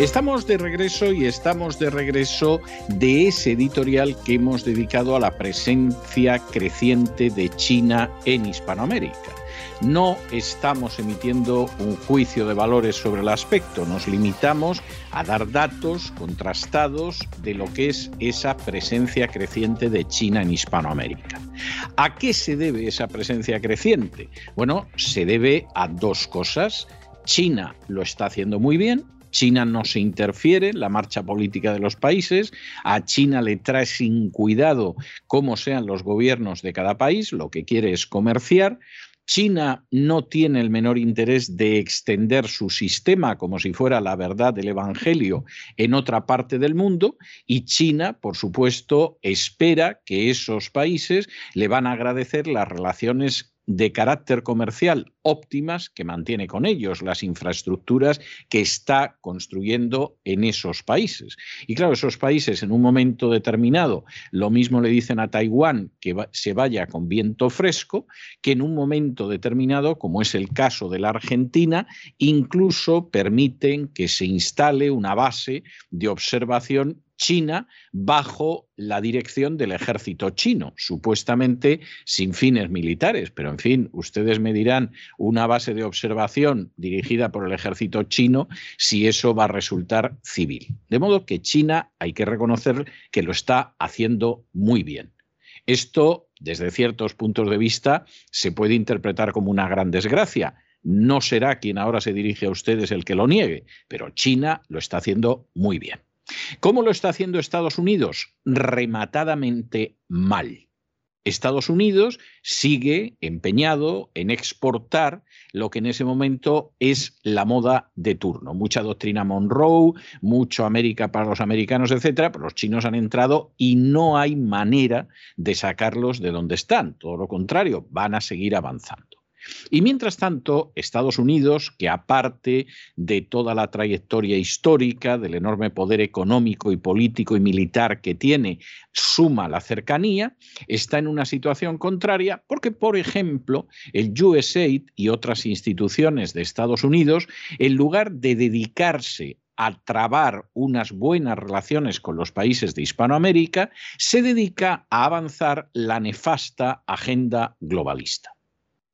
Estamos de regreso y estamos de regreso de ese editorial que hemos dedicado a la presencia creciente de China en Hispanoamérica. No estamos emitiendo un juicio de valores sobre el aspecto, nos limitamos a dar datos contrastados de lo que es esa presencia creciente de China en Hispanoamérica. ¿A qué se debe esa presencia creciente? Bueno, se debe a dos cosas. China lo está haciendo muy bien, China no se interfiere en la marcha política de los países, a China le trae sin cuidado cómo sean los gobiernos de cada país, lo que quiere es comerciar. China no tiene el menor interés de extender su sistema como si fuera la verdad del Evangelio en otra parte del mundo y China, por supuesto, espera que esos países le van a agradecer las relaciones de carácter comercial óptimas que mantiene con ellos, las infraestructuras que está construyendo en esos países. Y claro, esos países en un momento determinado lo mismo le dicen a Taiwán que se vaya con viento fresco, que en un momento determinado, como es el caso de la Argentina, incluso permiten que se instale una base de observación China bajo la dirección del ejército chino, supuestamente sin fines militares, pero en fin, ustedes me dirán una base de observación dirigida por el ejército chino si eso va a resultar civil. De modo que China hay que reconocer que lo está haciendo muy bien. Esto, desde ciertos puntos de vista, se puede interpretar como una gran desgracia. No será quien ahora se dirige a ustedes el que lo niegue, pero China lo está haciendo muy bien. ¿Cómo lo está haciendo Estados Unidos? Rematadamente mal. Estados Unidos sigue empeñado en exportar lo que en ese momento es la moda de turno. Mucha doctrina Monroe, mucho América para los americanos, etcétera, pero los chinos han entrado y no hay manera de sacarlos de donde están. Todo lo contrario, van a seguir avanzando. Y mientras tanto, Estados Unidos, que aparte de toda la trayectoria histórica, del enorme poder económico y político y militar que tiene, suma la cercanía, está en una situación contraria porque, por ejemplo, el USAID y otras instituciones de Estados Unidos, en lugar de dedicarse a trabar unas buenas relaciones con los países de Hispanoamérica, se dedica a avanzar la nefasta agenda globalista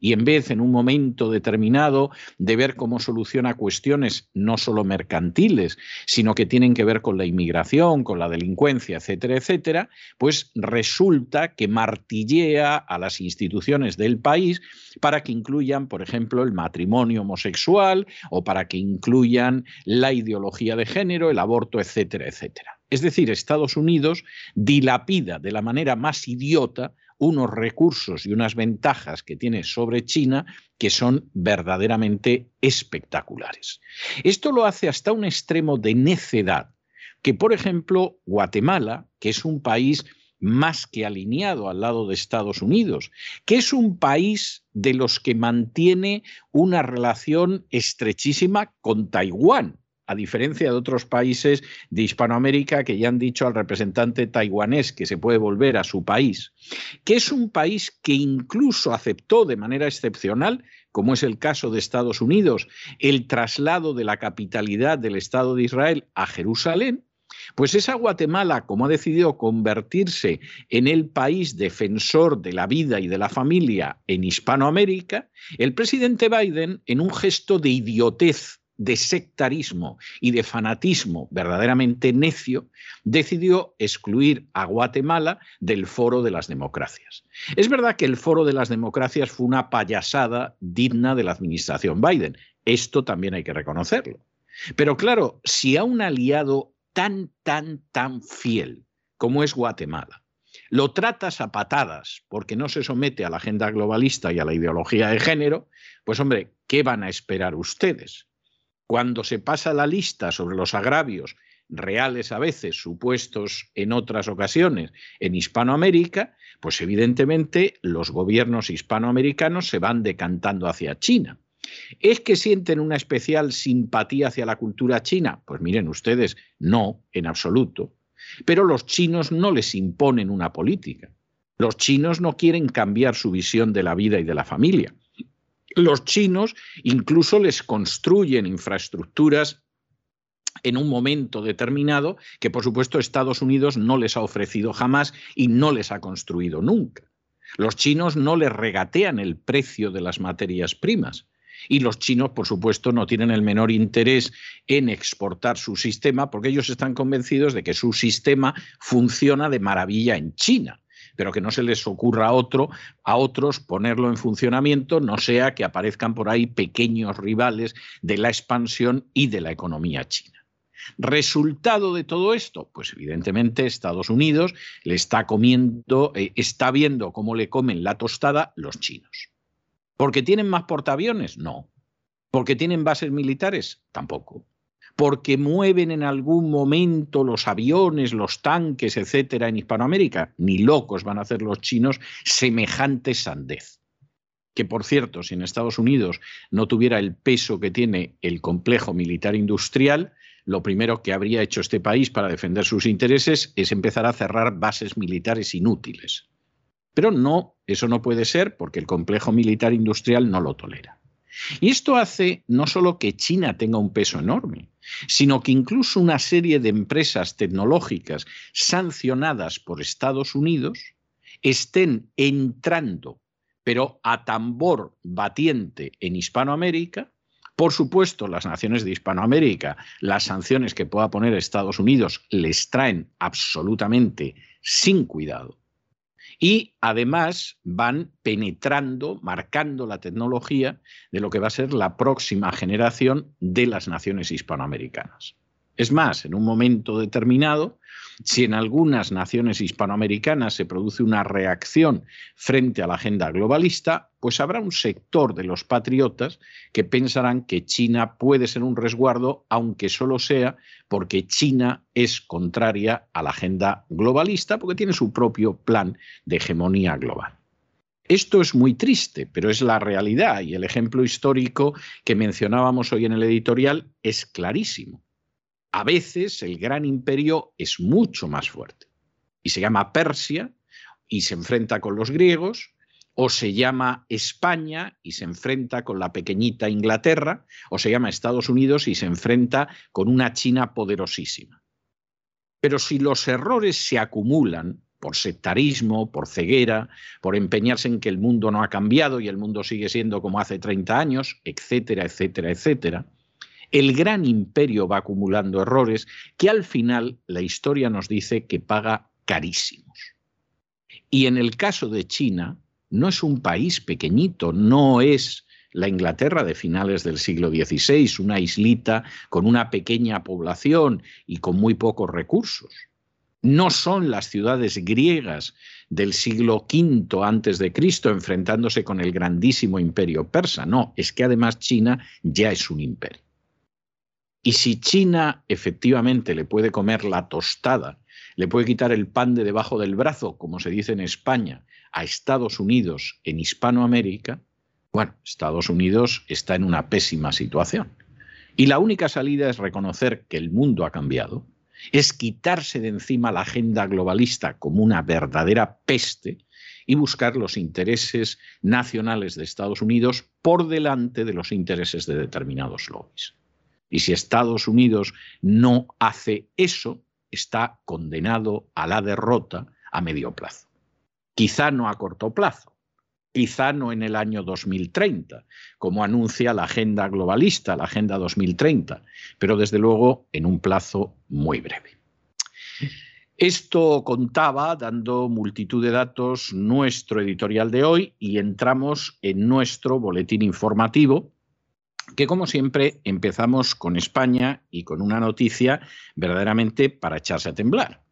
y en vez, en un momento determinado, de ver cómo soluciona cuestiones no solo mercantiles, sino que tienen que ver con la inmigración, con la delincuencia, etcétera, etcétera, pues resulta que martillea a las instituciones del país para que incluyan, por ejemplo, el matrimonio homosexual o para que incluyan la ideología de género, el aborto, etcétera, etcétera. Es decir, Estados Unidos dilapida de la manera más idiota unos recursos y unas ventajas que tiene sobre China que son verdaderamente espectaculares. Esto lo hace hasta un extremo de necedad, que por ejemplo Guatemala, que es un país más que alineado al lado de Estados Unidos, que es un país de los que mantiene una relación estrechísima con Taiwán a diferencia de otros países de Hispanoamérica que ya han dicho al representante taiwanés que se puede volver a su país, que es un país que incluso aceptó de manera excepcional, como es el caso de Estados Unidos, el traslado de la capitalidad del Estado de Israel a Jerusalén, pues esa Guatemala, como ha decidido convertirse en el país defensor de la vida y de la familia en Hispanoamérica, el presidente Biden, en un gesto de idiotez de sectarismo y de fanatismo verdaderamente necio, decidió excluir a Guatemala del foro de las democracias. Es verdad que el foro de las democracias fue una payasada digna de la administración Biden. Esto también hay que reconocerlo. Pero claro, si a un aliado tan, tan, tan fiel como es Guatemala, lo tratas a patadas porque no se somete a la agenda globalista y a la ideología de género, pues hombre, ¿qué van a esperar ustedes? Cuando se pasa la lista sobre los agravios reales a veces, supuestos en otras ocasiones en Hispanoamérica, pues evidentemente los gobiernos hispanoamericanos se van decantando hacia China. ¿Es que sienten una especial simpatía hacia la cultura china? Pues miren ustedes, no, en absoluto. Pero los chinos no les imponen una política. Los chinos no quieren cambiar su visión de la vida y de la familia. Los chinos incluso les construyen infraestructuras en un momento determinado que por supuesto Estados Unidos no les ha ofrecido jamás y no les ha construido nunca. Los chinos no les regatean el precio de las materias primas. Y los chinos, por supuesto, no tienen el menor interés en exportar su sistema porque ellos están convencidos de que su sistema funciona de maravilla en China pero que no se les ocurra a otro, a otros ponerlo en funcionamiento, no sea que aparezcan por ahí pequeños rivales de la expansión y de la economía china. Resultado de todo esto, pues evidentemente Estados Unidos le está comiendo, eh, está viendo cómo le comen la tostada los chinos. ¿Porque tienen más portaaviones? No. ¿Porque tienen bases militares? Tampoco. ¿Porque mueven en algún momento los aviones, los tanques, etcétera, en Hispanoamérica? Ni locos van a hacer los chinos semejante sandez que por cierto, si en Estados Unidos no tuviera el peso que tiene el complejo militar industrial, lo primero que habría hecho este país para defender sus intereses es empezar a cerrar bases militares inútiles. Pero no, eso no puede ser porque el complejo militar industrial no lo tolera. Y esto hace no solo que China tenga un peso enorme, sino que incluso una serie de empresas tecnológicas sancionadas por Estados Unidos estén entrando, pero a tambor batiente en Hispanoamérica, por supuesto, las naciones de Hispanoamérica, las sanciones que pueda poner Estados Unidos les traen absolutamente sin cuidado. Y además van penetrando, marcando la tecnología de lo que va a ser la próxima generación de las naciones hispanoamericanas. Es más, en un momento determinado, si en algunas naciones hispanoamericanas se produce una reacción frente a la agenda globalista, pues habrá un sector de los patriotas que pensarán que China puede ser un resguardo, aunque solo sea porque China es contraria a la agenda globalista, porque tiene su propio plan de hegemonía global. Esto es muy triste, pero es la realidad y el ejemplo histórico que mencionábamos hoy en el editorial es clarísimo a veces el gran imperio es mucho más fuerte y se llama Persia y se enfrenta con los griegos, o se llama España y se enfrenta con la pequeñita Inglaterra, o se llama Estados Unidos y se enfrenta con una China poderosísima. Pero si los errores se acumulan por sectarismo, por ceguera, por empeñarse en que el mundo no ha cambiado y el mundo sigue siendo como hace 30 años, etcétera, etcétera, etcétera, el gran imperio va acumulando errores que al final la historia nos dice que paga carísimos. Y en el caso de China, no es un país pequeñito, no es la Inglaterra de finales del siglo XVI, una islita con una pequeña población y con muy pocos recursos. No son las ciudades griegas del siglo V antes de Cristo enfrentándose con el grandísimo imperio persa, no, es que además China ya es un imperio. Y si China efectivamente le puede comer la tostada, le puede quitar el pan de debajo del brazo, como se dice en España, a Estados Unidos en Hispanoamérica, bueno, Estados Unidos está en una pésima situación. Y la única salida es reconocer que el mundo ha cambiado, es quitarse de encima la agenda globalista como una verdadera peste y buscar los intereses nacionales de Estados Unidos por delante de los intereses de determinados lobbies. Y si Estados Unidos no hace eso, está condenado a la derrota a medio plazo. Quizá no a corto plazo, quizá no en el año 2030, como anuncia la agenda globalista, la Agenda 2030, pero desde luego en un plazo muy breve. Esto contaba, dando multitud de datos, nuestro editorial de hoy y entramos en nuestro boletín informativo que como siempre empezamos con España y con una noticia verdaderamente para echarse a temblar.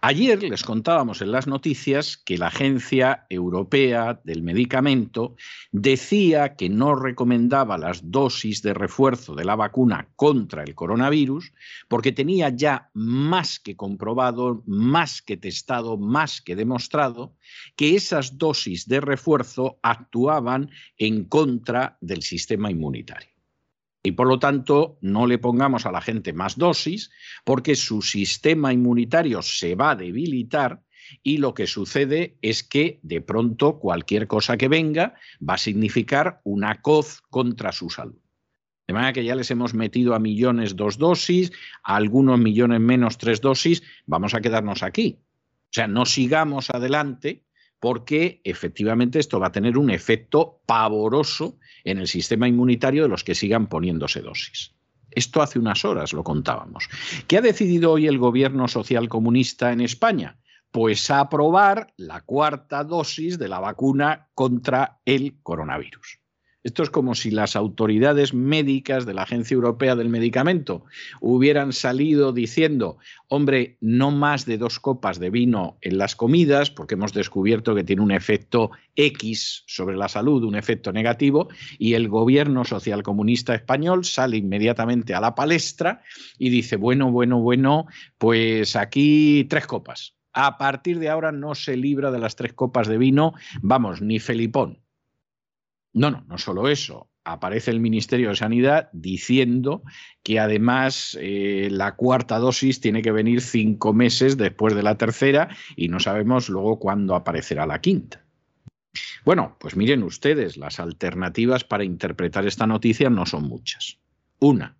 Ayer les contábamos en las noticias que la Agencia Europea del Medicamento decía que no recomendaba las dosis de refuerzo de la vacuna contra el coronavirus porque tenía ya más que comprobado, más que testado, más que demostrado que esas dosis de refuerzo actuaban en contra del sistema inmunitario. Y por lo tanto, no le pongamos a la gente más dosis porque su sistema inmunitario se va a debilitar y lo que sucede es que de pronto cualquier cosa que venga va a significar una coz contra su salud. De manera que ya les hemos metido a millones dos dosis, a algunos millones menos tres dosis, vamos a quedarnos aquí. O sea, no sigamos adelante porque efectivamente esto va a tener un efecto pavoroso en el sistema inmunitario de los que sigan poniéndose dosis. Esto hace unas horas lo contábamos. ¿Qué ha decidido hoy el gobierno social comunista en España? Pues aprobar la cuarta dosis de la vacuna contra el coronavirus. Esto es como si las autoridades médicas de la Agencia Europea del Medicamento hubieran salido diciendo, hombre, no más de dos copas de vino en las comidas, porque hemos descubierto que tiene un efecto X sobre la salud, un efecto negativo, y el gobierno socialcomunista español sale inmediatamente a la palestra y dice, bueno, bueno, bueno, pues aquí tres copas. A partir de ahora no se libra de las tres copas de vino, vamos, ni Felipón. No, no, no solo eso. Aparece el Ministerio de Sanidad diciendo que además eh, la cuarta dosis tiene que venir cinco meses después de la tercera y no sabemos luego cuándo aparecerá la quinta. Bueno, pues miren ustedes, las alternativas para interpretar esta noticia no son muchas. Una,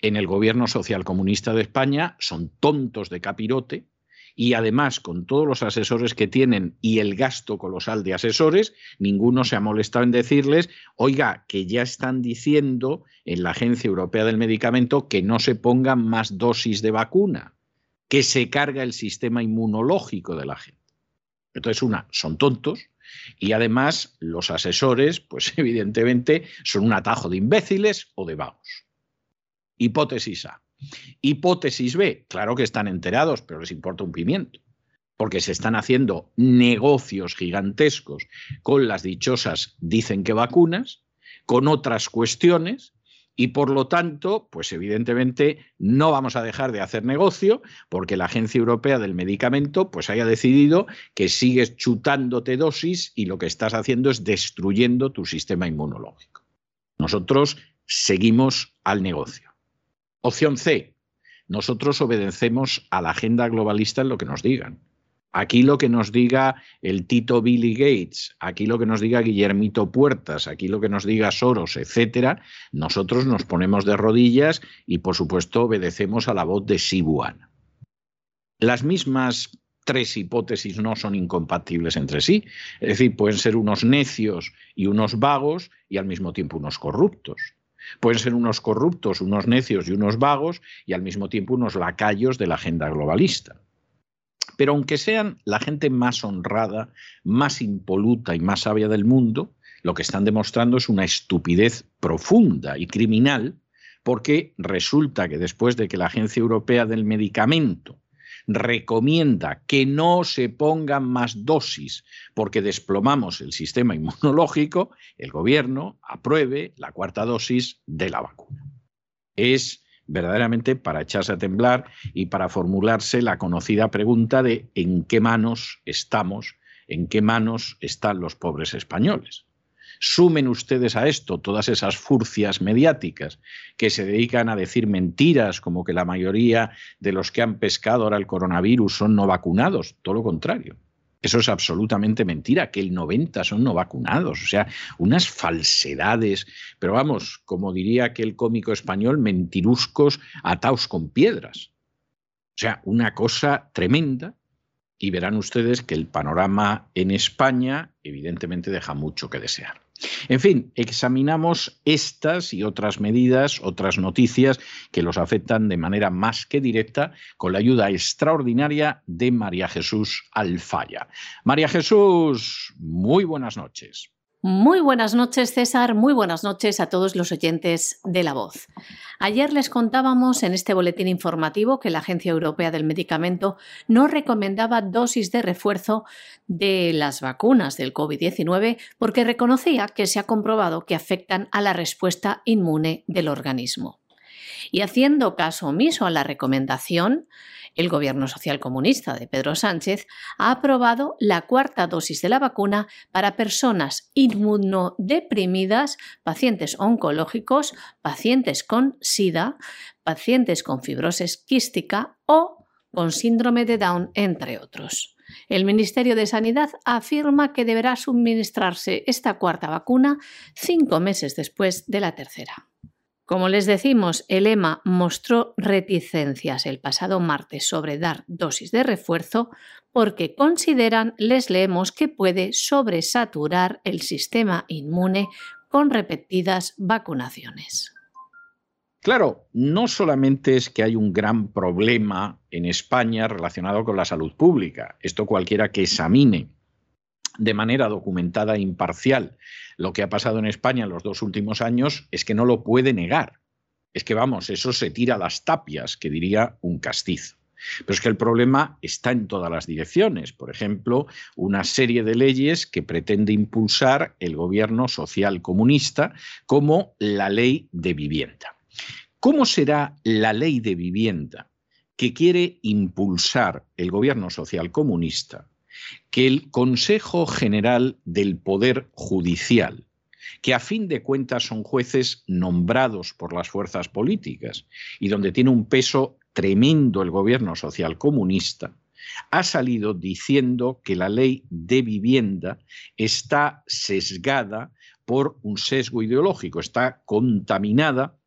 en el gobierno socialcomunista de España son tontos de capirote y además con todos los asesores que tienen y el gasto colosal de asesores, ninguno se ha molestado en decirles, oiga, que ya están diciendo en la Agencia Europea del Medicamento que no se pongan más dosis de vacuna, que se carga el sistema inmunológico de la gente. Entonces, una, son tontos y además los asesores, pues evidentemente, son un atajo de imbéciles o de vagos. Hipótesis A. Hipótesis B, claro que están enterados, pero les importa un pimiento, porque se están haciendo negocios gigantescos con las dichosas, dicen que vacunas, con otras cuestiones, y por lo tanto, pues evidentemente no vamos a dejar de hacer negocio porque la Agencia Europea del Medicamento pues haya decidido que sigues chutándote dosis y lo que estás haciendo es destruyendo tu sistema inmunológico. Nosotros seguimos al negocio. Opción C. Nosotros obedecemos a la agenda globalista en lo que nos digan. Aquí lo que nos diga el Tito Billy Gates, aquí lo que nos diga Guillermito Puertas, aquí lo que nos diga Soros, etcétera, nosotros nos ponemos de rodillas y por supuesto obedecemos a la voz de Sibuan. Las mismas tres hipótesis no son incompatibles entre sí, es decir, pueden ser unos necios y unos vagos y al mismo tiempo unos corruptos. Pueden ser unos corruptos, unos necios y unos vagos y al mismo tiempo unos lacayos de la agenda globalista. Pero aunque sean la gente más honrada, más impoluta y más sabia del mundo, lo que están demostrando es una estupidez profunda y criminal, porque resulta que después de que la Agencia Europea del Medicamento recomienda que no se pongan más dosis porque desplomamos el sistema inmunológico, el gobierno apruebe la cuarta dosis de la vacuna. Es verdaderamente para echarse a temblar y para formularse la conocida pregunta de en qué manos estamos, en qué manos están los pobres españoles. Sumen ustedes a esto todas esas furcias mediáticas que se dedican a decir mentiras, como que la mayoría de los que han pescado ahora el coronavirus son no vacunados, todo lo contrario. Eso es absolutamente mentira, que el 90 son no vacunados, o sea, unas falsedades, pero vamos, como diría aquel cómico español, mentiruscos ataos con piedras. O sea, una cosa tremenda y verán ustedes que el panorama en España evidentemente deja mucho que desear. En fin, examinamos estas y otras medidas, otras noticias que los afectan de manera más que directa con la ayuda extraordinaria de María Jesús Alfaya. María Jesús, muy buenas noches. Muy buenas noches, César. Muy buenas noches a todos los oyentes de La Voz. Ayer les contábamos en este boletín informativo que la Agencia Europea del Medicamento no recomendaba dosis de refuerzo de las vacunas del COVID-19 porque reconocía que se ha comprobado que afectan a la respuesta inmune del organismo. Y haciendo caso omiso a la recomendación, el gobierno social comunista de Pedro Sánchez ha aprobado la cuarta dosis de la vacuna para personas inmunodeprimidas, pacientes oncológicos, pacientes con SIDA, pacientes con fibrosis quística o con síndrome de Down, entre otros. El Ministerio de Sanidad afirma que deberá suministrarse esta cuarta vacuna cinco meses después de la tercera. Como les decimos, el EMA mostró reticencias el pasado martes sobre dar dosis de refuerzo porque consideran, les leemos, que puede sobresaturar el sistema inmune con repetidas vacunaciones. Claro, no solamente es que hay un gran problema en España relacionado con la salud pública, esto cualquiera que examine de manera documentada e imparcial lo que ha pasado en España en los dos últimos años es que no lo puede negar. Es que vamos, eso se tira las tapias, que diría un castizo. Pero es que el problema está en todas las direcciones. Por ejemplo, una serie de leyes que pretende impulsar el gobierno social comunista, como la ley de vivienda. ¿Cómo será la ley de vivienda que quiere impulsar el gobierno social comunista que el Consejo General del Poder Judicial, que a fin de cuentas son jueces nombrados por las fuerzas políticas y donde tiene un peso tremendo el gobierno social comunista, ha salido diciendo que la ley de vivienda está sesgada por un sesgo ideológico, está contaminada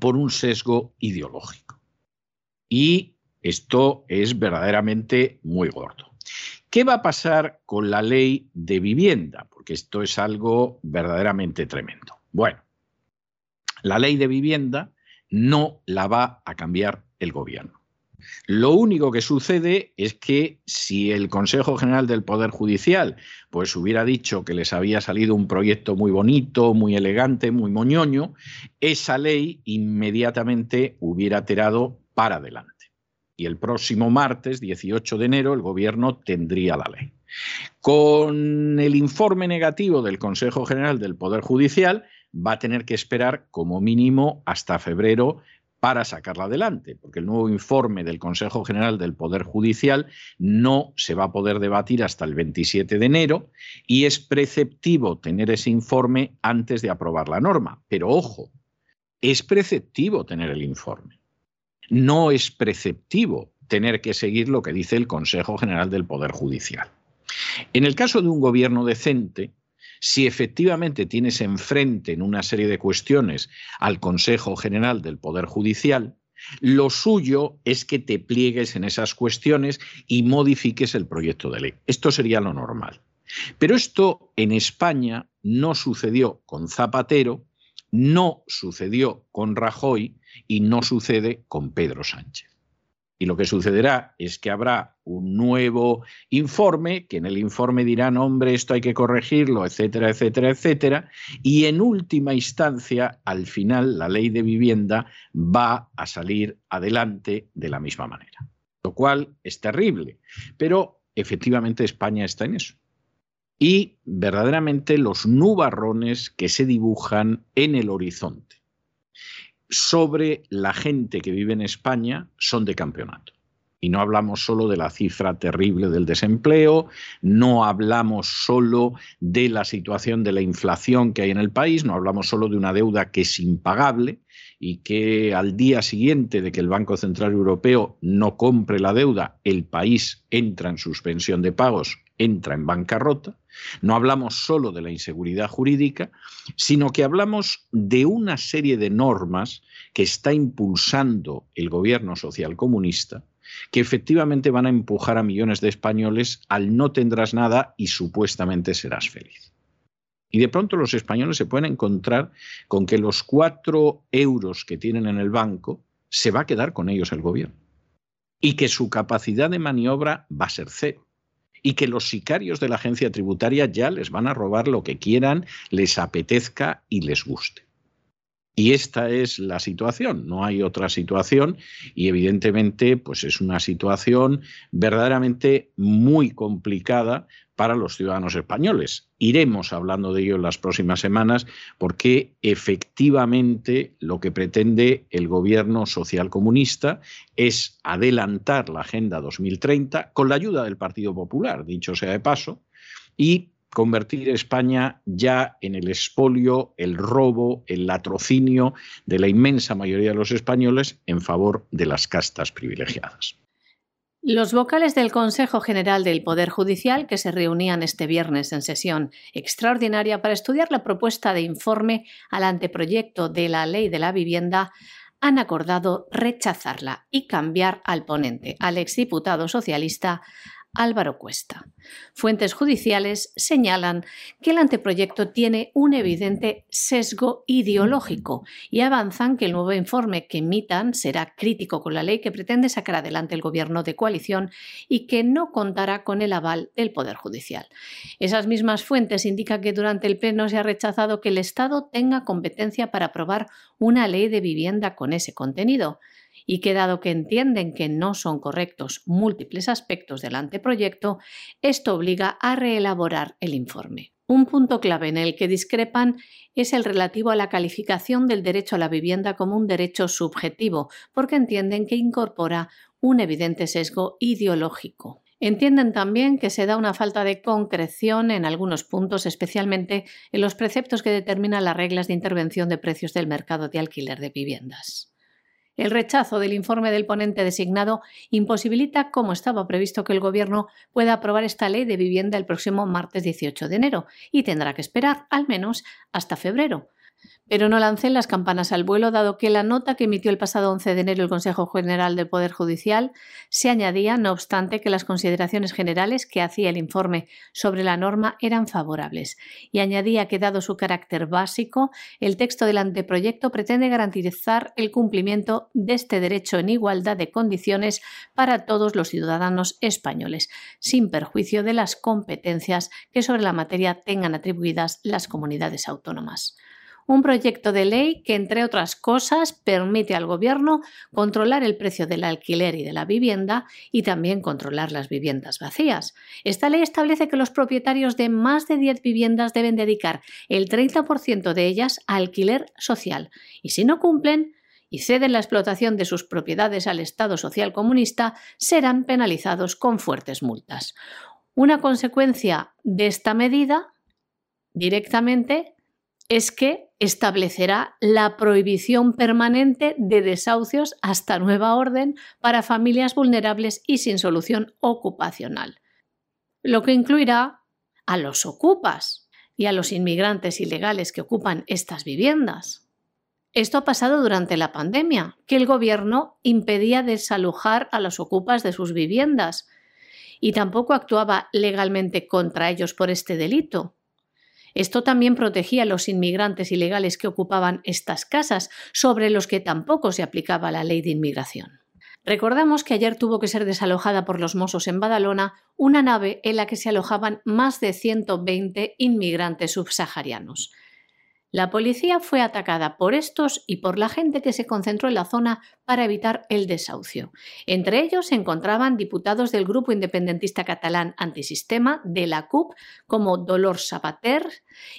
por un sesgo ideológico. Y esto es verdaderamente muy gordo. ¿Qué va a pasar con la ley de vivienda? Porque esto es algo verdaderamente tremendo. Bueno, la ley de vivienda no la va a cambiar el gobierno. Lo único que sucede es que si el Consejo General del Poder Judicial pues hubiera dicho que les había salido un proyecto muy bonito, muy elegante, muy moñoño, esa ley inmediatamente hubiera tirado para adelante y el próximo martes, 18 de enero, el Gobierno tendría la ley. Con el informe negativo del Consejo General del Poder Judicial, va a tener que esperar como mínimo hasta febrero para sacarla adelante, porque el nuevo informe del Consejo General del Poder Judicial no se va a poder debatir hasta el 27 de enero y es preceptivo tener ese informe antes de aprobar la norma. Pero ojo, es preceptivo tener el informe no es preceptivo tener que seguir lo que dice el Consejo General del Poder Judicial. En el caso de un gobierno decente, si efectivamente tienes enfrente en una serie de cuestiones al Consejo General del Poder Judicial, lo suyo es que te pliegues en esas cuestiones y modifiques el proyecto de ley. Esto sería lo normal. Pero esto en España no sucedió con Zapatero, no sucedió con Rajoy y no sucede con Pedro Sánchez. Y lo que sucederá es que habrá un nuevo informe, que en el informe dirán, hombre, esto hay que corregirlo, etcétera, etcétera, etcétera. Y en última instancia, al final, la ley de vivienda va a salir adelante de la misma manera. Lo cual es terrible. Pero efectivamente España está en eso. Y verdaderamente los nubarrones que se dibujan en el horizonte sobre la gente que vive en España son de campeonato. Y no hablamos solo de la cifra terrible del desempleo, no hablamos solo de la situación de la inflación que hay en el país, no hablamos solo de una deuda que es impagable y que al día siguiente de que el Banco Central Europeo no compre la deuda, el país entra en suspensión de pagos, entra en bancarrota. No hablamos solo de la inseguridad jurídica, sino que hablamos de una serie de normas que está impulsando el gobierno social comunista que efectivamente van a empujar a millones de españoles al no tendrás nada y supuestamente serás feliz. Y de pronto los españoles se pueden encontrar con que los cuatro euros que tienen en el banco se va a quedar con ellos el gobierno y que su capacidad de maniobra va a ser cero y que los sicarios de la agencia tributaria ya les van a robar lo que quieran, les apetezca y les guste. Y esta es la situación, no hay otra situación y evidentemente pues es una situación verdaderamente muy complicada para los ciudadanos españoles. Iremos hablando de ello en las próximas semanas porque efectivamente lo que pretende el gobierno social comunista es adelantar la Agenda 2030 con la ayuda del Partido Popular, dicho sea de paso, y convertir España ya en el expolio, el robo, el latrocinio de la inmensa mayoría de los españoles en favor de las castas privilegiadas. Los vocales del Consejo General del Poder Judicial, que se reunían este viernes en sesión extraordinaria para estudiar la propuesta de informe al anteproyecto de la Ley de la Vivienda, han acordado rechazarla y cambiar al ponente, al exdiputado socialista Álvaro Cuesta. Fuentes judiciales señalan que el anteproyecto tiene un evidente sesgo ideológico y avanzan que el nuevo informe que emitan será crítico con la ley que pretende sacar adelante el gobierno de coalición y que no contará con el aval del Poder Judicial. Esas mismas fuentes indican que durante el Pleno se ha rechazado que el Estado tenga competencia para aprobar una ley de vivienda con ese contenido y que dado que entienden que no son correctos múltiples aspectos del anteproyecto, esto obliga a reelaborar el informe. Un punto clave en el que discrepan es el relativo a la calificación del derecho a la vivienda como un derecho subjetivo, porque entienden que incorpora un evidente sesgo ideológico. Entienden también que se da una falta de concreción en algunos puntos, especialmente en los preceptos que determinan las reglas de intervención de precios del mercado de alquiler de viviendas. El rechazo del informe del ponente designado imposibilita, como estaba previsto, que el Gobierno pueda aprobar esta ley de vivienda el próximo martes 18 de enero y tendrá que esperar al menos hasta febrero, pero no lancé las campanas al vuelo, dado que la nota que emitió el pasado 11 de enero el Consejo General del Poder Judicial se añadía, no obstante, que las consideraciones generales que hacía el informe sobre la norma eran favorables, y añadía que, dado su carácter básico, el texto del anteproyecto pretende garantizar el cumplimiento de este derecho en igualdad de condiciones para todos los ciudadanos españoles, sin perjuicio de las competencias que sobre la materia tengan atribuidas las comunidades autónomas un proyecto de ley que, entre otras cosas, permite al Gobierno controlar el precio del alquiler y de la vivienda y también controlar las viviendas vacías. Esta ley establece que los propietarios de más de 10 viviendas deben dedicar el 30% de ellas a alquiler social y si no cumplen, y ceden la explotación de sus propiedades al Estado social comunista, serán penalizados con fuertes multas. Una consecuencia de esta medida directamente es que establecerá la prohibición permanente de desahucios hasta nueva orden para familias vulnerables y sin solución ocupacional, lo que incluirá a los ocupas y a los inmigrantes ilegales que ocupan estas viviendas. Esto ha pasado durante la pandemia, que el gobierno impedía desalojar a los ocupas de sus viviendas y tampoco actuaba legalmente contra ellos por este delito. Esto también protegía a los inmigrantes ilegales que ocupaban estas casas, sobre los que tampoco se aplicaba la ley de inmigración. Recordamos que ayer tuvo que ser desalojada por los Mossos en Badalona una nave en la que se alojaban más de 120 inmigrantes subsaharianos. La policía fue atacada por estos y por la gente que se concentró en la zona para evitar el desahucio. Entre ellos se encontraban diputados del grupo independentista catalán antisistema de la CUP como Dolor Sabater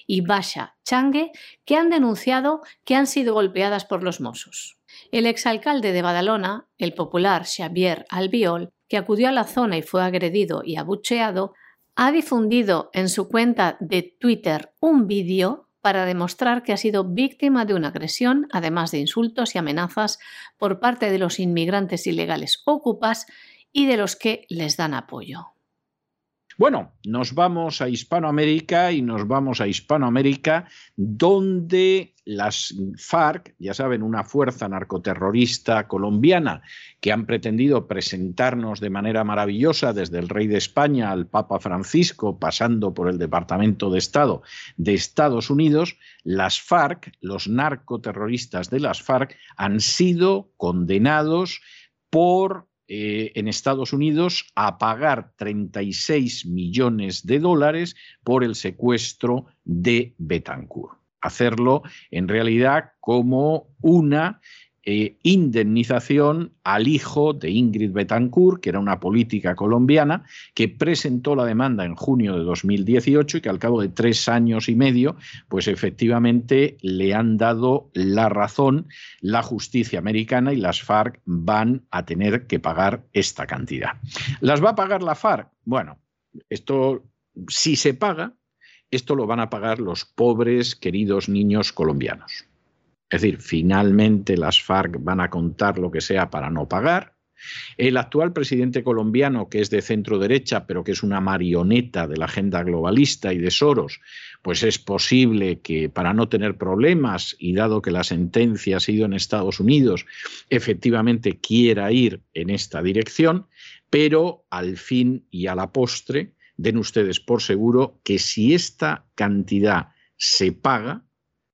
y Basha Changue, que han denunciado que han sido golpeadas por los Mossos. El exalcalde de Badalona, el popular Xavier Albiol, que acudió a la zona y fue agredido y abucheado, ha difundido en su cuenta de Twitter un vídeo para demostrar que ha sido víctima de una agresión, además de insultos y amenazas por parte de los inmigrantes ilegales ocupas y de los que les dan apoyo. Bueno, nos vamos a Hispanoamérica y nos vamos a Hispanoamérica donde las FARC, ya saben, una fuerza narcoterrorista colombiana que han pretendido presentarnos de manera maravillosa desde el rey de España al Papa Francisco, pasando por el Departamento de Estado de Estados Unidos, las FARC, los narcoterroristas de las FARC, han sido condenados por eh, en Estados Unidos a pagar 36 millones de dólares por el secuestro de Betancourt. Hacerlo en realidad como una eh, indemnización al hijo de Ingrid Betancourt, que era una política colombiana, que presentó la demanda en junio de 2018 y que al cabo de tres años y medio, pues efectivamente le han dado la razón la justicia americana y las FARC van a tener que pagar esta cantidad. ¿Las va a pagar la FARC? Bueno, esto si se paga, esto lo van a pagar los pobres, queridos niños colombianos. Es decir, finalmente las FARC van a contar lo que sea para no pagar. El actual presidente colombiano, que es de centro derecha, pero que es una marioneta de la agenda globalista y de Soros, pues es posible que para no tener problemas y dado que la sentencia ha sido en Estados Unidos, efectivamente quiera ir en esta dirección, pero al fin y a la postre, den ustedes por seguro que si esta cantidad se paga,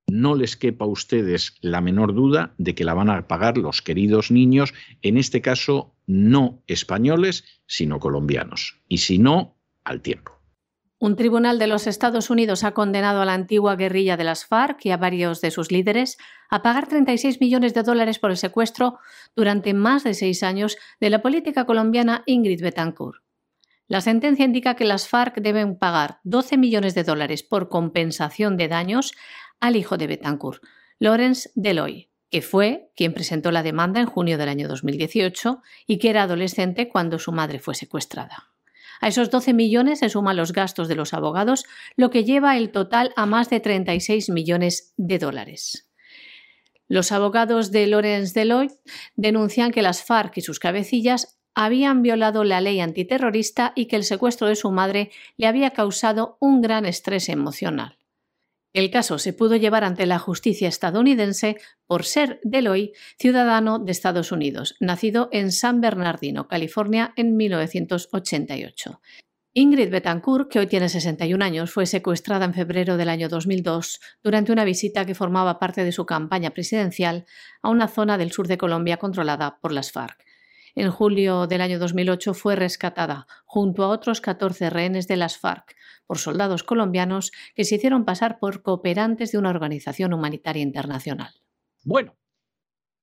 no les quepa a ustedes la menor duda de que la van a pagar los queridos niños, en este caso no españoles, sino colombianos. Y si no, al tiempo. Un tribunal de los Estados Unidos ha condenado a la antigua guerrilla de las FARC y a varios de sus líderes a pagar 36 millones de dólares por el secuestro durante más de seis años de la política colombiana Ingrid Betancourt. La sentencia indica que las FARC deben pagar 12 millones de dólares por compensación de daños al hijo de Betancourt, Lawrence Deloy, que fue quien presentó la demanda en junio del año 2018 y que era adolescente cuando su madre fue secuestrada. A esos 12 millones se suman los gastos de los abogados, lo que lleva el total a más de 36 millones de dólares. Los abogados de Lawrence Deloy denuncian que las FARC y sus cabecillas habían violado la ley antiterrorista y que el secuestro de su madre le había causado un gran estrés emocional. El caso se pudo llevar ante la justicia estadounidense por ser Deloy ciudadano de Estados Unidos, nacido en San Bernardino, California, en 1988. Ingrid Betancourt, que hoy tiene 61 años, fue secuestrada en febrero del año 2002 durante una visita que formaba parte de su campaña presidencial a una zona del sur de Colombia controlada por las FARC. En julio del año 2008 fue rescatada junto a otros 14 rehenes de las FARC por soldados colombianos que se hicieron pasar por cooperantes de una organización humanitaria internacional. Bueno,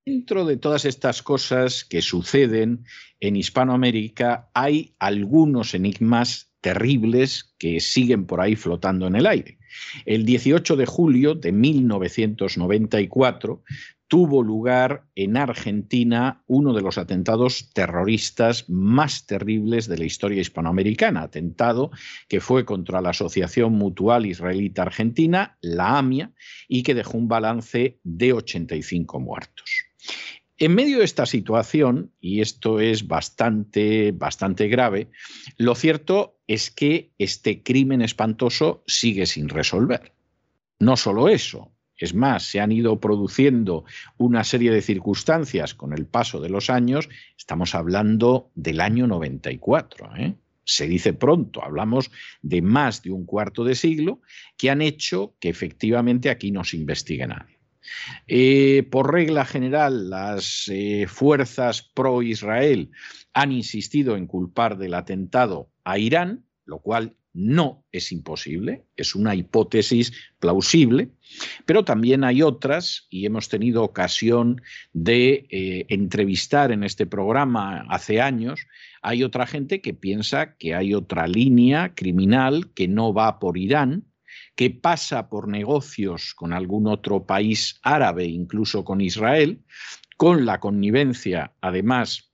dentro de todas estas cosas que suceden en Hispanoamérica hay algunos enigmas terribles que siguen por ahí flotando en el aire. El 18 de julio de 1994 tuvo lugar en Argentina uno de los atentados terroristas más terribles de la historia hispanoamericana, atentado que fue contra la Asociación Mutual Israelita Argentina, la AMIA, y que dejó un balance de 85 muertos. En medio de esta situación, y esto es bastante, bastante grave, lo cierto es que este crimen espantoso sigue sin resolver. No solo eso, es más, se han ido produciendo una serie de circunstancias con el paso de los años. Estamos hablando del año 94. ¿eh? Se dice pronto, hablamos de más de un cuarto de siglo, que han hecho que efectivamente aquí no se investigue nadie. Eh, por regla general, las eh, fuerzas pro-Israel han insistido en culpar del atentado a Irán, lo cual no es imposible, es una hipótesis plausible, pero también hay otras, y hemos tenido ocasión de eh, entrevistar en este programa hace años, hay otra gente que piensa que hay otra línea criminal que no va por Irán, que pasa por negocios con algún otro país árabe, incluso con Israel, con la connivencia, además,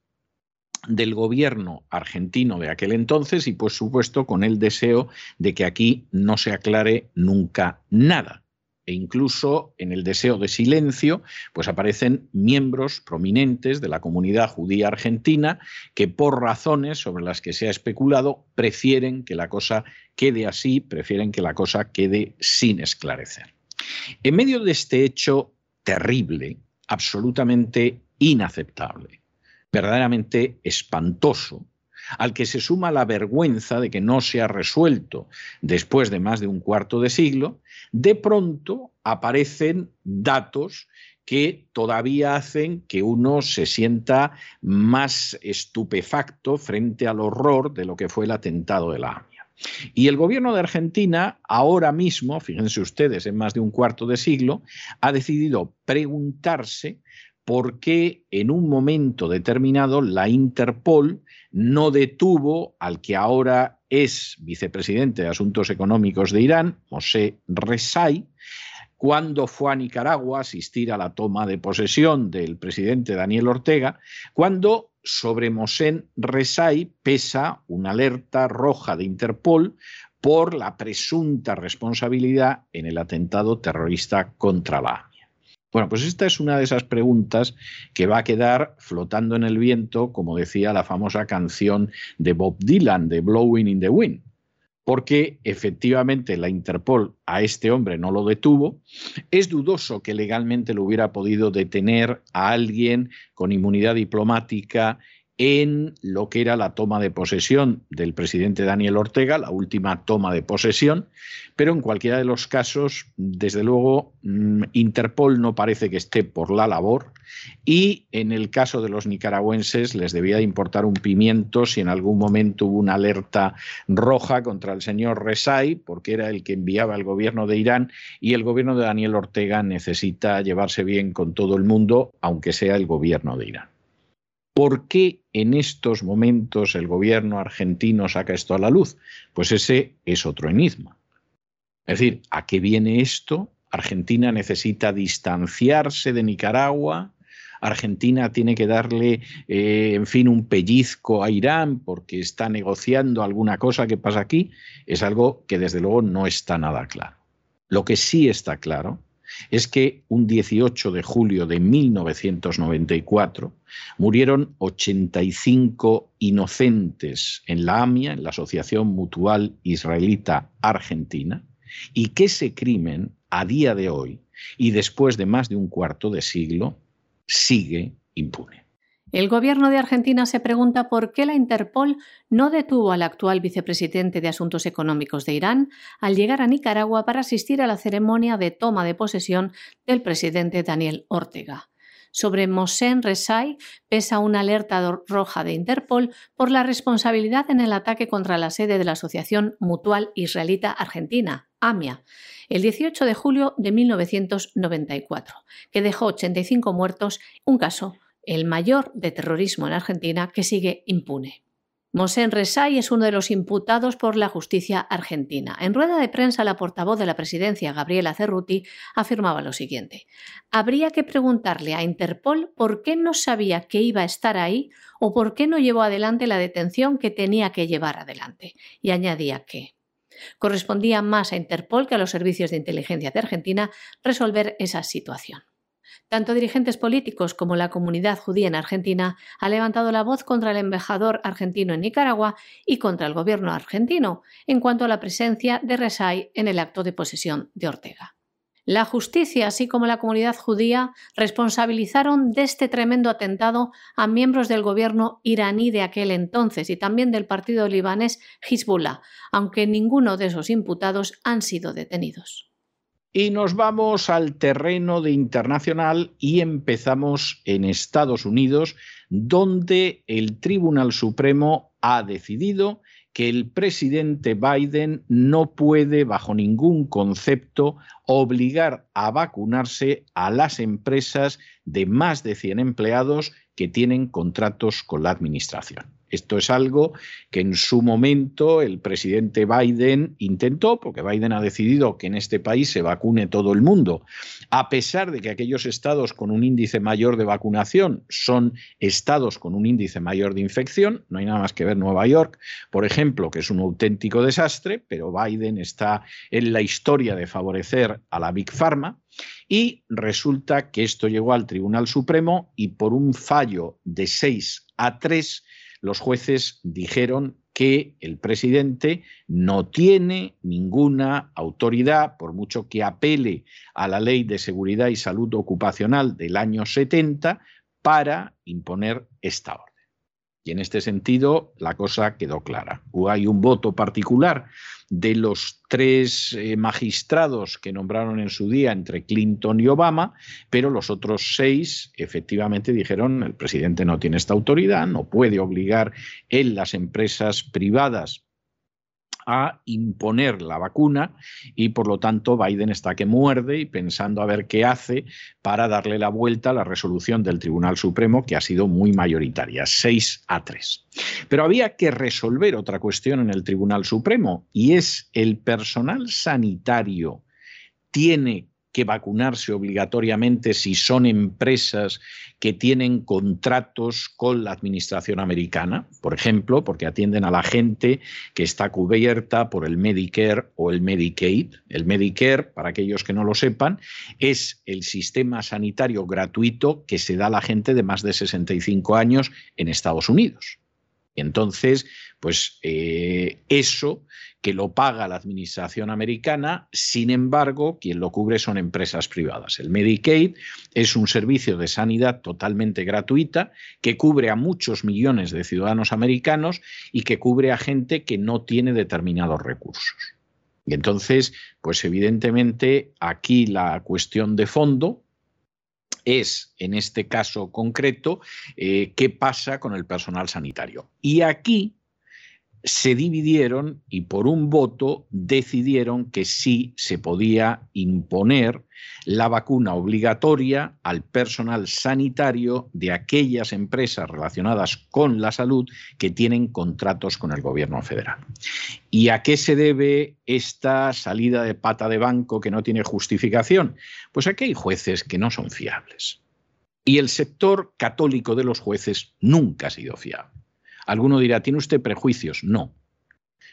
del gobierno argentino de aquel entonces y por supuesto con el deseo de que aquí no se aclare nunca nada. E incluso en el deseo de silencio, pues aparecen miembros prominentes de la comunidad judía argentina que por razones sobre las que se ha especulado prefieren que la cosa quede así, prefieren que la cosa quede sin esclarecer. En medio de este hecho terrible, absolutamente inaceptable, verdaderamente espantoso, al que se suma la vergüenza de que no se ha resuelto después de más de un cuarto de siglo, de pronto aparecen datos que todavía hacen que uno se sienta más estupefacto frente al horror de lo que fue el atentado de la AMIA. Y el gobierno de Argentina, ahora mismo, fíjense ustedes, en más de un cuarto de siglo, ha decidido preguntarse por qué en un momento determinado la Interpol no detuvo al que ahora es vicepresidente de Asuntos Económicos de Irán, Mosé Rezai, cuando fue a Nicaragua a asistir a la toma de posesión del presidente Daniel Ortega, cuando sobre Mosén Rezai pesa una alerta roja de Interpol por la presunta responsabilidad en el atentado terrorista contra la bueno, pues esta es una de esas preguntas que va a quedar flotando en el viento, como decía la famosa canción de Bob Dylan, de Blowing in the Wind, porque efectivamente la Interpol a este hombre no lo detuvo. Es dudoso que legalmente lo hubiera podido detener a alguien con inmunidad diplomática en lo que era la toma de posesión del presidente Daniel Ortega, la última toma de posesión, pero en cualquiera de los casos, desde luego, mm, Interpol no parece que esté por la labor y en el caso de los nicaragüenses les debía de importar un pimiento si en algún momento hubo una alerta roja contra el señor Resai, porque era el que enviaba al gobierno de Irán y el gobierno de Daniel Ortega necesita llevarse bien con todo el mundo, aunque sea el gobierno de Irán. ¿Por qué en estos momentos el gobierno argentino saca esto a la luz? Pues ese es otro enigma. Es decir, ¿a qué viene esto? Argentina necesita distanciarse de Nicaragua. Argentina tiene que darle, eh, en fin, un pellizco a Irán porque está negociando alguna cosa que pasa aquí. Es algo que desde luego no está nada claro. Lo que sí está claro es que un 18 de julio de 1994 murieron 85 inocentes en la AMIA, en la Asociación Mutual Israelita Argentina, y que ese crimen a día de hoy y después de más de un cuarto de siglo sigue impune. El gobierno de Argentina se pregunta por qué la Interpol no detuvo al actual vicepresidente de Asuntos Económicos de Irán al llegar a Nicaragua para asistir a la ceremonia de toma de posesión del presidente Daniel Ortega. Sobre Mohsen Rezai pesa una alerta roja de Interpol por la responsabilidad en el ataque contra la sede de la Asociación Mutual Israelita Argentina, AMIA, el 18 de julio de 1994, que dejó 85 muertos, un caso el mayor de terrorismo en Argentina que sigue impune. Mosén Resay es uno de los imputados por la justicia argentina. En rueda de prensa, la portavoz de la presidencia, Gabriela Cerruti, afirmaba lo siguiente. Habría que preguntarle a Interpol por qué no sabía que iba a estar ahí o por qué no llevó adelante la detención que tenía que llevar adelante. Y añadía que correspondía más a Interpol que a los servicios de inteligencia de Argentina resolver esa situación. Tanto dirigentes políticos como la comunidad judía en Argentina ha levantado la voz contra el embajador argentino en Nicaragua y contra el gobierno argentino en cuanto a la presencia de Resay en el acto de posesión de Ortega. La justicia, así como la comunidad judía, responsabilizaron de este tremendo atentado a miembros del gobierno iraní de aquel entonces y también del partido libanés Hezbollah, aunque ninguno de esos imputados han sido detenidos. Y nos vamos al terreno de internacional y empezamos en Estados Unidos, donde el Tribunal Supremo ha decidido que el presidente Biden no puede, bajo ningún concepto, obligar a vacunarse a las empresas de más de 100 empleados que tienen contratos con la Administración. Esto es algo que en su momento el presidente Biden intentó, porque Biden ha decidido que en este país se vacune todo el mundo, a pesar de que aquellos estados con un índice mayor de vacunación son estados con un índice mayor de infección. No hay nada más que ver Nueva York, por ejemplo, que es un auténtico desastre, pero Biden está en la historia de favorecer a la Big Pharma. Y resulta que esto llegó al Tribunal Supremo y por un fallo de 6 a 3 los jueces dijeron que el presidente no tiene ninguna autoridad, por mucho que apele a la Ley de Seguridad y Salud Ocupacional del año 70, para imponer esta orden. Y en este sentido, la cosa quedó clara. Hay un voto particular de los tres eh, magistrados que nombraron en su día entre Clinton y Obama, pero los otros seis efectivamente dijeron el presidente no tiene esta autoridad, no puede obligar en las empresas privadas a imponer la vacuna y por lo tanto Biden está que muerde y pensando a ver qué hace para darle la vuelta a la resolución del Tribunal Supremo que ha sido muy mayoritaria, 6 a 3. Pero había que resolver otra cuestión en el Tribunal Supremo y es el personal sanitario tiene que vacunarse obligatoriamente si son empresas que tienen contratos con la administración americana, por ejemplo, porque atienden a la gente que está cubierta por el Medicare o el Medicaid. El Medicare, para aquellos que no lo sepan, es el sistema sanitario gratuito que se da a la gente de más de 65 años en Estados Unidos. Entonces, pues eh, eso que lo paga la administración americana, sin embargo, quien lo cubre son empresas privadas. El Medicaid es un servicio de sanidad totalmente gratuita que cubre a muchos millones de ciudadanos americanos y que cubre a gente que no tiene determinados recursos. Y entonces, pues evidentemente aquí la cuestión de fondo es, en este caso concreto, eh, qué pasa con el personal sanitario. Y aquí se dividieron y por un voto decidieron que sí se podía imponer la vacuna obligatoria al personal sanitario de aquellas empresas relacionadas con la salud que tienen contratos con el gobierno federal. ¿Y a qué se debe esta salida de pata de banco que no tiene justificación? Pues aquí hay jueces que no son fiables. Y el sector católico de los jueces nunca ha sido fiable. Alguno dirá, ¿tiene usted prejuicios? No.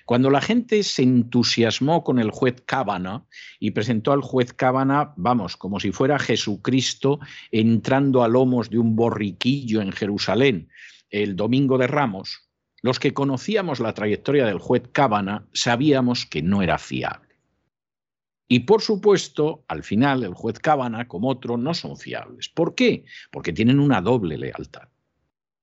Cuando la gente se entusiasmó con el juez Cábana y presentó al juez Cábana, vamos, como si fuera Jesucristo entrando a lomos de un borriquillo en Jerusalén el domingo de Ramos, los que conocíamos la trayectoria del juez Cábana sabíamos que no era fiable. Y por supuesto, al final, el juez Cábana, como otro, no son fiables. ¿Por qué? Porque tienen una doble lealtad.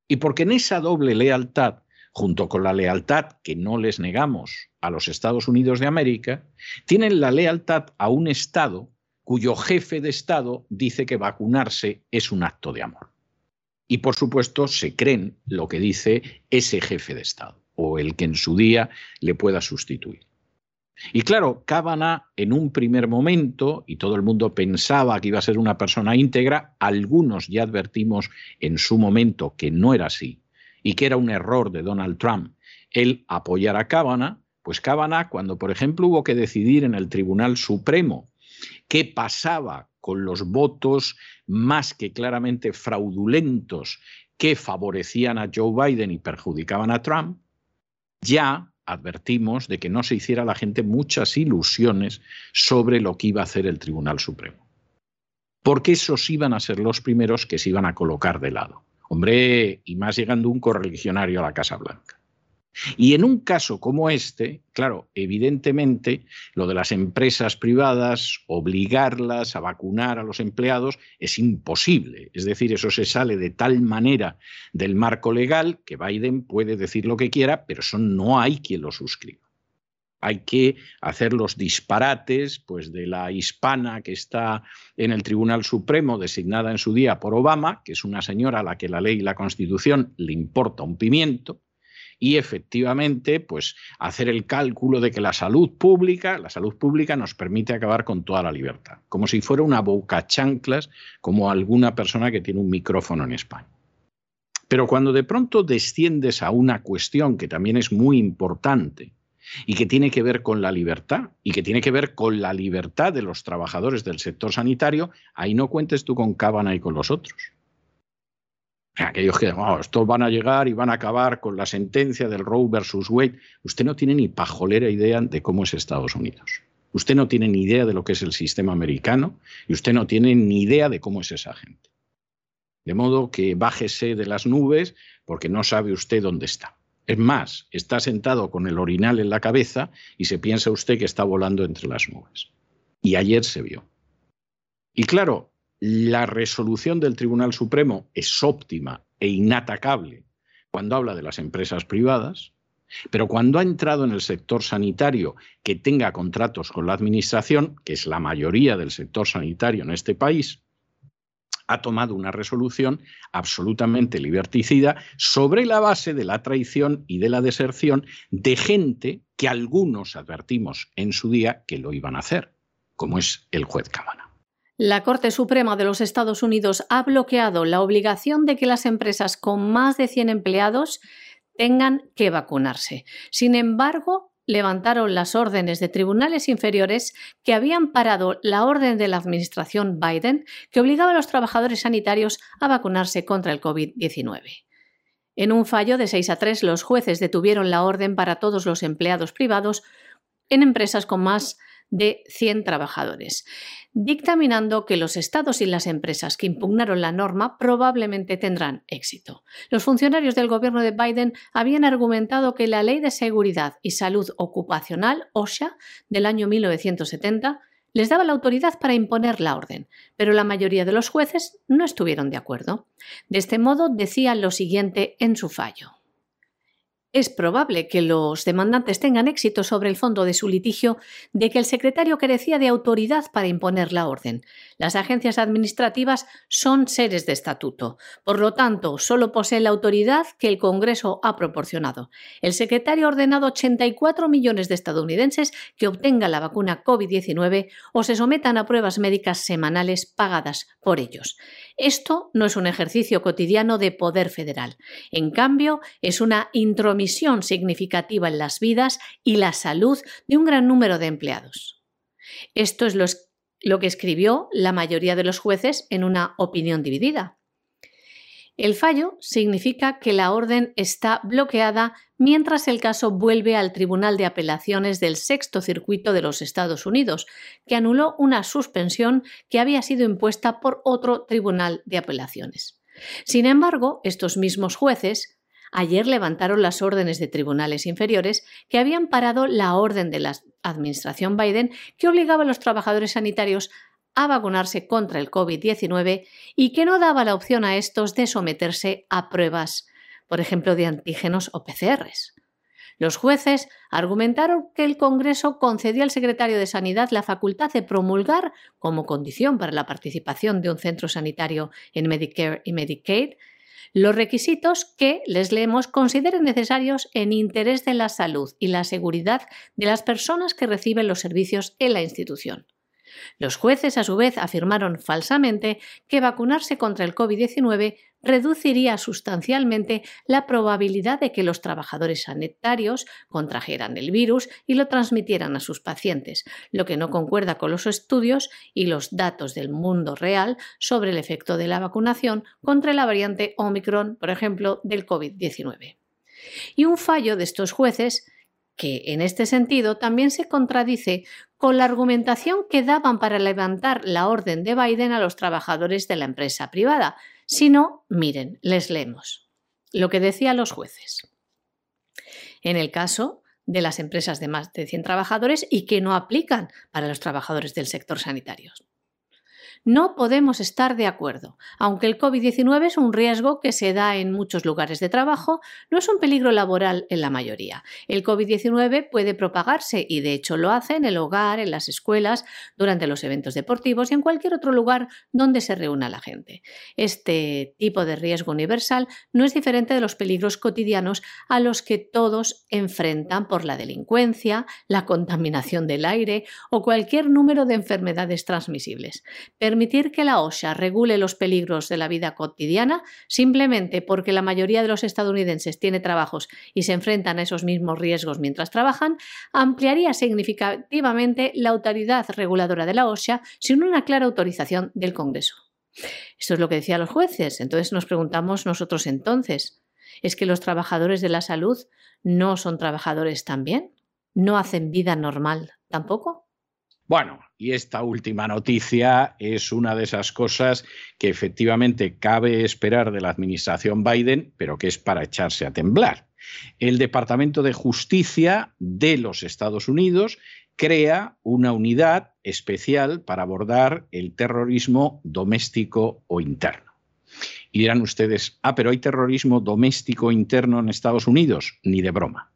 Y porque en esa doble lealtad, junto con la lealtad que no les negamos a los Estados Unidos de América, tienen la lealtad a un Estado cuyo jefe de Estado dice que vacunarse es un acto de amor. Y por supuesto se creen lo que dice ese jefe de Estado o el que en su día le pueda sustituir. Y claro, Cábana en un primer momento, y todo el mundo pensaba que iba a ser una persona íntegra, algunos ya advertimos en su momento que no era así y que era un error de Donald Trump el apoyar a Cábana, pues Cábana, cuando por ejemplo hubo que decidir en el Tribunal Supremo qué pasaba con los votos más que claramente fraudulentos que favorecían a Joe Biden y perjudicaban a Trump, ya advertimos de que no se hiciera a la gente muchas ilusiones sobre lo que iba a hacer el Tribunal Supremo. Porque esos iban a ser los primeros que se iban a colocar de lado. Hombre, y más llegando un correligionario a la Casa Blanca. Y en un caso como este, claro, evidentemente lo de las empresas privadas, obligarlas a vacunar a los empleados es imposible. Es decir, eso se sale de tal manera del marco legal que Biden puede decir lo que quiera, pero eso no hay quien lo suscriba. Hay que hacer los disparates pues, de la hispana que está en el Tribunal Supremo, designada en su día por Obama, que es una señora a la que la ley y la Constitución le importa un pimiento, y efectivamente pues hacer el cálculo de que la salud pública, la salud pública nos permite acabar con toda la libertad, como si fuera una boca chanclas como alguna persona que tiene un micrófono en España. Pero cuando de pronto desciendes a una cuestión que también es muy importante y que tiene que ver con la libertad y que tiene que ver con la libertad de los trabajadores del sector sanitario, ahí no cuentes tú con Cábana y con los otros. Aquellos que estos van a llegar y van a acabar con la sentencia del Roe versus Wade. Usted no tiene ni pajolera idea de cómo es Estados Unidos. Usted no tiene ni idea de lo que es el sistema americano y usted no tiene ni idea de cómo es esa gente. De modo que bájese de las nubes porque no sabe usted dónde está. Es más, está sentado con el orinal en la cabeza y se piensa usted que está volando entre las nubes. Y ayer se vio. Y claro, la resolución del Tribunal Supremo es óptima e inatacable cuando habla de las empresas privadas, pero cuando ha entrado en el sector sanitario que tenga contratos con la Administración, que es la mayoría del sector sanitario en este país, ha tomado una resolución absolutamente liberticida sobre la base de la traición y de la deserción de gente que algunos advertimos en su día que lo iban a hacer, como es el juez Cámara. La Corte Suprema de los Estados Unidos ha bloqueado la obligación de que las empresas con más de 100 empleados tengan que vacunarse. Sin embargo, levantaron las órdenes de tribunales inferiores que habían parado la orden de la administración Biden que obligaba a los trabajadores sanitarios a vacunarse contra el COVID-19. En un fallo de 6 a 3, los jueces detuvieron la orden para todos los empleados privados en empresas con más de 100 trabajadores dictaminando que los estados y las empresas que impugnaron la norma probablemente tendrán éxito. Los funcionarios del gobierno de Biden habían argumentado que la Ley de Seguridad y Salud Ocupacional, OSHA, del año 1970, les daba la autoridad para imponer la orden, pero la mayoría de los jueces no estuvieron de acuerdo. De este modo, decían lo siguiente en su fallo. Es probable que los demandantes tengan éxito sobre el fondo de su litigio de que el secretario carecía de autoridad para imponer la orden. Las agencias administrativas son seres de estatuto. Por lo tanto, solo posee la autoridad que el Congreso ha proporcionado. El secretario ha ordenado 84 millones de estadounidenses que obtengan la vacuna COVID-19 o se sometan a pruebas médicas semanales pagadas por ellos. Esto no es un ejercicio cotidiano de poder federal. En cambio, es una intromisión significativa en las vidas y la salud de un gran número de empleados. Esto es lo, que escribió la mayoría de los jueces en una opinión dividida. El fallo significa que la orden está bloqueada mientras el caso vuelve al Tribunal de Apelaciones del Sexto Circuito de los Estados Unidos, que anuló una suspensión que había sido impuesta por otro Tribunal de Apelaciones. Sin embargo, estos mismos jueces ayer levantaron las órdenes de tribunales inferiores que habían parado la orden de la administración Biden que obligaba a los trabajadores sanitarios a vacunarse contra el COVID-19 y que no daba la opción a estos de someterse a pruebas, por ejemplo, de antígenos o PCRs. Los jueces argumentaron que el Congreso concedió al secretario de Sanidad la facultad de promulgar, como condición para la participación de un centro sanitario en Medicare y Medicaid, los requisitos que, les leemos, consideren necesarios en interés de la salud y la seguridad de las personas que reciben los servicios en la institución. Los jueces, a su vez, afirmaron falsamente que vacunarse contra el COVID-19 reduciría sustancialmente la probabilidad de que los trabajadores sanitarios contrajeran el virus y lo transmitieran a sus pacientes, lo que no concuerda con los estudios y los datos del mundo real sobre el efecto de la vacunación contra la variante Omicron, por ejemplo, del COVID-19. Y un fallo de estos jueces que en este sentido también se contradice con la argumentación que daban para levantar la orden de Biden a los trabajadores de la empresa privada. Si no, miren, les leemos lo que decían los jueces. En el caso de las empresas de más de 100 trabajadores y que no aplican para los trabajadores del sector sanitario. No podemos estar de acuerdo. Aunque el COVID-19 es un riesgo que se da en muchos lugares de trabajo, no es un peligro laboral en la mayoría. El COVID-19 puede propagarse y de hecho lo hace en el hogar, en las escuelas, durante los eventos deportivos y en cualquier otro lugar donde se reúna la gente. Este tipo de riesgo universal no es diferente de los peligros cotidianos a los que todos enfrentan por la delincuencia, la contaminación del aire o cualquier número de enfermedades transmisibles permitir que la OSHA regule los peligros de la vida cotidiana simplemente porque la mayoría de los estadounidenses tiene trabajos y se enfrentan a esos mismos riesgos mientras trabajan, ampliaría significativamente la autoridad reguladora de la OSHA sin una clara autorización del Congreso. Esto es lo que decían los jueces. Entonces nos preguntamos nosotros entonces, ¿es que los trabajadores de la salud no son trabajadores también? ¿No hacen vida normal tampoco? Bueno, y esta última noticia es una de esas cosas que efectivamente cabe esperar de la administración Biden, pero que es para echarse a temblar. El Departamento de Justicia de los Estados Unidos crea una unidad especial para abordar el terrorismo doméstico o interno. Y dirán ustedes, ah, pero hay terrorismo doméstico interno en Estados Unidos. Ni de broma,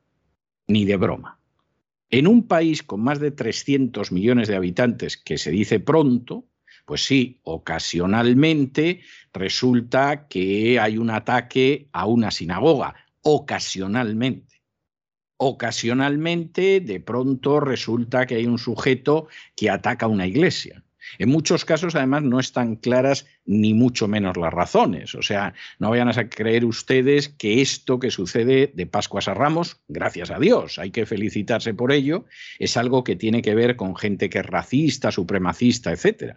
ni de broma. En un país con más de 300 millones de habitantes, que se dice pronto, pues sí, ocasionalmente resulta que hay un ataque a una sinagoga, ocasionalmente. Ocasionalmente, de pronto resulta que hay un sujeto que ataca a una iglesia. En muchos casos, además, no están claras ni mucho menos las razones. O sea, no vayan a creer ustedes que esto que sucede de Pascuas a Ramos, gracias a Dios, hay que felicitarse por ello, es algo que tiene que ver con gente que es racista, supremacista, etc.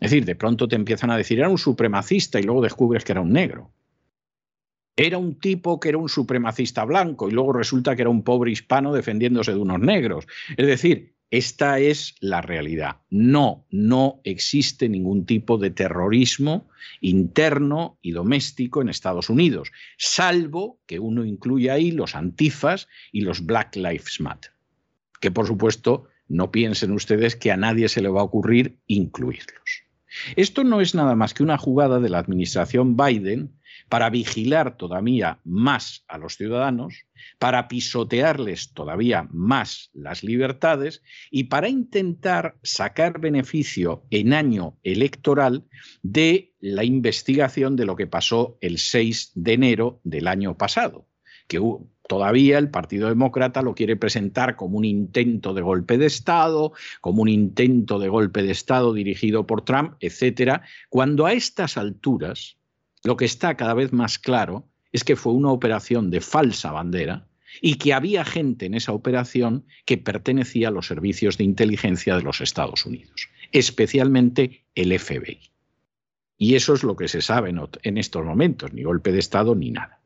Es decir, de pronto te empiezan a decir, era un supremacista y luego descubres que era un negro. Era un tipo que era un supremacista blanco y luego resulta que era un pobre hispano defendiéndose de unos negros. Es decir, esta es la realidad. No, no existe ningún tipo de terrorismo interno y doméstico en Estados Unidos, salvo que uno incluya ahí los antifas y los Black Lives Matter, que por supuesto no piensen ustedes que a nadie se le va a ocurrir incluirlos. Esto no es nada más que una jugada de la administración Biden para vigilar todavía más a los ciudadanos, para pisotearles todavía más las libertades y para intentar sacar beneficio en año electoral de la investigación de lo que pasó el 6 de enero del año pasado, que todavía el Partido Demócrata lo quiere presentar como un intento de golpe de Estado, como un intento de golpe de Estado dirigido por Trump, etcétera, cuando a estas alturas lo que está cada vez más claro es que fue una operación de falsa bandera y que había gente en esa operación que pertenecía a los servicios de inteligencia de los Estados Unidos, especialmente el FBI. Y eso es lo que se sabe en estos momentos, ni golpe de Estado ni nada.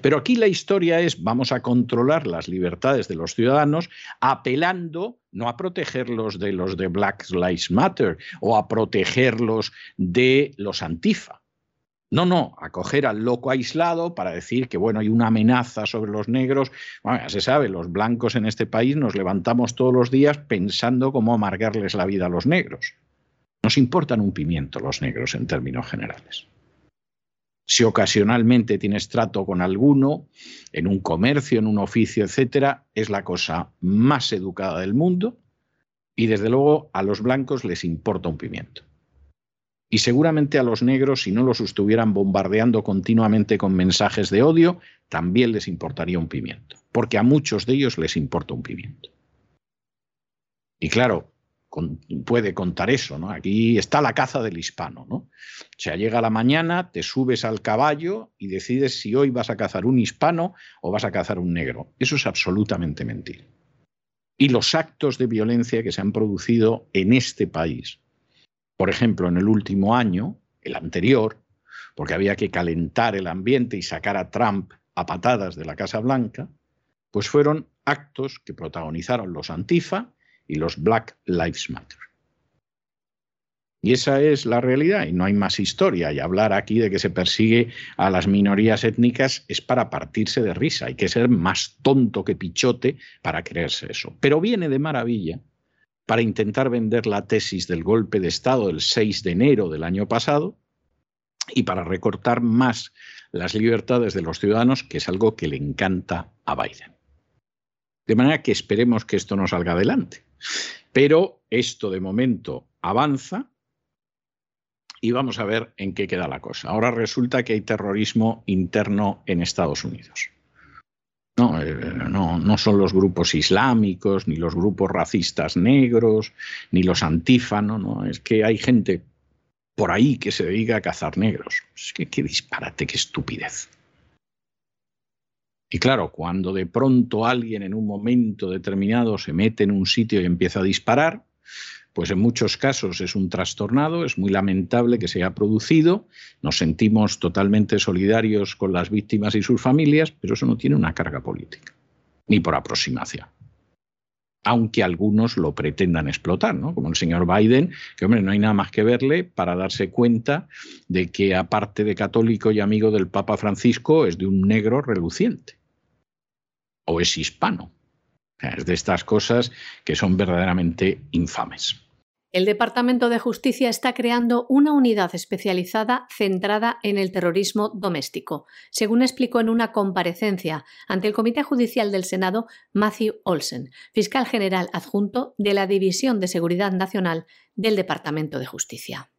Pero aquí la historia es, vamos a controlar las libertades de los ciudadanos apelando no a protegerlos de los de Black Lives Matter o a protegerlos de los antifa, no, no, acoger al loco aislado para decir que bueno, hay una amenaza sobre los negros. Bueno, ya se sabe, los blancos en este país nos levantamos todos los días pensando cómo amargarles la vida a los negros. Nos importan un pimiento los negros en términos generales. Si ocasionalmente tienes trato con alguno, en un comercio, en un oficio, etcétera, es la cosa más educada del mundo y desde luego a los blancos les importa un pimiento. Y seguramente a los negros, si no los estuvieran bombardeando continuamente con mensajes de odio, también les importaría un pimiento, porque a muchos de ellos les importa un pimiento. Y claro, puede contar eso, ¿no? Aquí está la caza del hispano, ¿no? O sea, llega la mañana, te subes al caballo y decides si hoy vas a cazar un hispano o vas a cazar un negro. Eso es absolutamente mentira. Y los actos de violencia que se han producido en este país por ejemplo, en el último año, el anterior, porque había que calentar el ambiente y sacar a Trump a patadas de la Casa Blanca, pues fueron actos que protagonizaron los Antifa y los Black Lives Matter. Y esa es la realidad y no hay más historia. Y hablar aquí de que se persigue a las minorías étnicas es para partirse de risa. Hay que ser más tonto que pichote para creerse eso. Pero viene de maravilla para intentar vender la tesis del golpe de Estado del 6 de enero del año pasado y para recortar más las libertades de los ciudadanos, que es algo que le encanta a Biden. De manera que esperemos que esto no salga adelante. Pero esto de momento avanza y vamos a ver en qué queda la cosa. Ahora resulta que hay terrorismo interno en Estados Unidos. Eh, no, no, son los grupos islámicos, ni los grupos racistas negros, ni los antífanos, no, es que hay gente por ahí que se dedica a cazar negros. Es que qué disparate, qué estupidez. Y claro, cuando de pronto alguien en un momento determinado se mete en un sitio y empieza a disparar, pues en muchos casos es un trastornado, es muy lamentable que se haya producido, nos sentimos totalmente solidarios con las víctimas y sus familias, pero eso no tiene una carga política, ni por aproximación. Aunque algunos lo pretendan explotar, ¿no? Como el señor Biden, que hombre, no hay nada más que verle para darse cuenta de que aparte de católico y amigo del Papa Francisco, es de un negro reluciente. O es hispano. Es de estas cosas que son verdaderamente infames. El Departamento de Justicia está creando una unidad especializada centrada en el terrorismo doméstico, según explicó en una comparecencia ante el Comité Judicial del Senado Matthew Olsen, fiscal general adjunto de la División de Seguridad Nacional del Departamento de Justicia.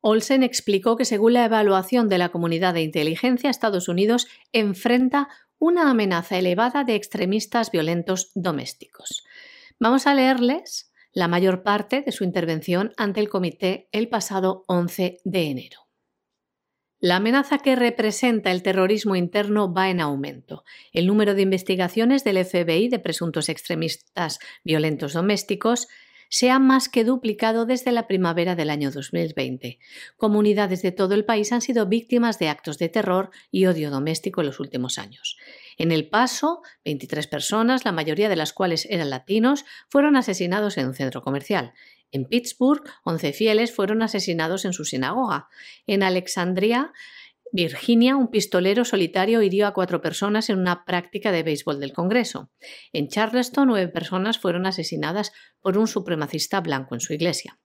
Olsen explicó que según la evaluación de la comunidad de inteligencia, Estados Unidos enfrenta una amenaza elevada de extremistas violentos domésticos. Vamos a leerles la mayor parte de su intervención ante el comité el pasado 11 de enero. La amenaza que representa el terrorismo interno va en aumento. El número de investigaciones del FBI de presuntos extremistas violentos domésticos se ha más que duplicado desde la primavera del año 2020. Comunidades de todo el país han sido víctimas de actos de terror y odio doméstico en los últimos años. En El Paso, 23 personas, la mayoría de las cuales eran latinos, fueron asesinados en un centro comercial. En Pittsburgh, 11 fieles fueron asesinados en su sinagoga. En Alexandria, Virginia, un pistolero solitario hirió a cuatro personas en una práctica de béisbol del Congreso. En Charleston, nueve personas fueron asesinadas por un supremacista blanco en su iglesia.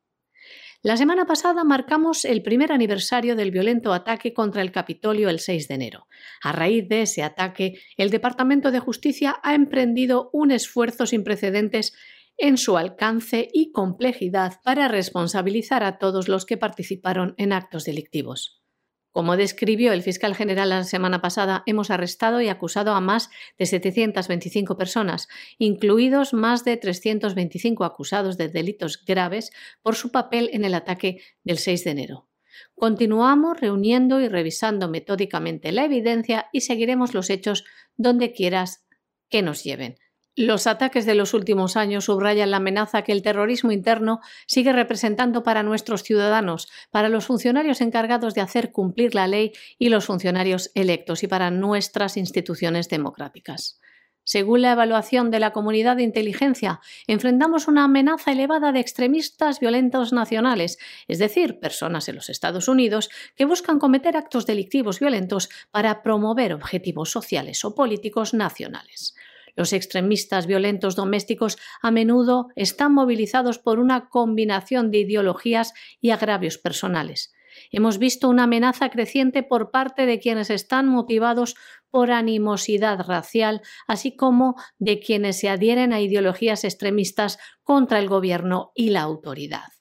La semana pasada marcamos el primer aniversario del violento ataque contra el Capitolio el 6 de enero. A raíz de ese ataque, el Departamento de Justicia ha emprendido un esfuerzo sin precedentes en su alcance y complejidad para responsabilizar a todos los que participaron en actos delictivos. Como describió el fiscal general la semana pasada, hemos arrestado y acusado a más de 725 personas, incluidos más de 325 acusados de delitos graves por su papel en el ataque del 6 de enero. Continuamos reuniendo y revisando metódicamente la evidencia y seguiremos los hechos donde quieras que nos lleven. Los ataques de los últimos años subrayan la amenaza que el terrorismo interno sigue representando para nuestros ciudadanos, para los funcionarios encargados de hacer cumplir la ley y los funcionarios electos y para nuestras instituciones democráticas. Según la evaluación de la comunidad de inteligencia, enfrentamos una amenaza elevada de extremistas violentos nacionales, es decir, personas en los Estados Unidos que buscan cometer actos delictivos violentos para promover objetivos sociales o políticos nacionales. Los extremistas violentos domésticos a menudo están movilizados por una combinación de ideologías y agravios personales. Hemos visto una amenaza creciente por parte de quienes están motivados por animosidad racial, así como de quienes se adhieren a ideologías extremistas contra el gobierno y la autoridad.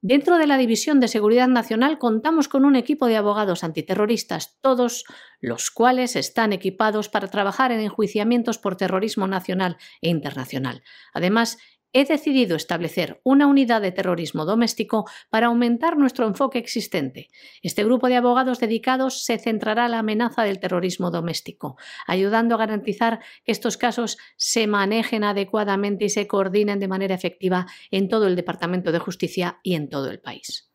Dentro de la División de Seguridad Nacional contamos con un equipo de abogados antiterroristas, todos los cuales están equipados para trabajar en enjuiciamientos por terrorismo nacional e internacional. Además, he decidido establecer una unidad de terrorismo doméstico para aumentar nuestro enfoque existente. Este grupo de abogados dedicados se centrará en la amenaza del terrorismo doméstico, ayudando a garantizar que estos casos se manejen adecuadamente y se coordinen de manera efectiva en todo el Departamento de Justicia y en todo el país.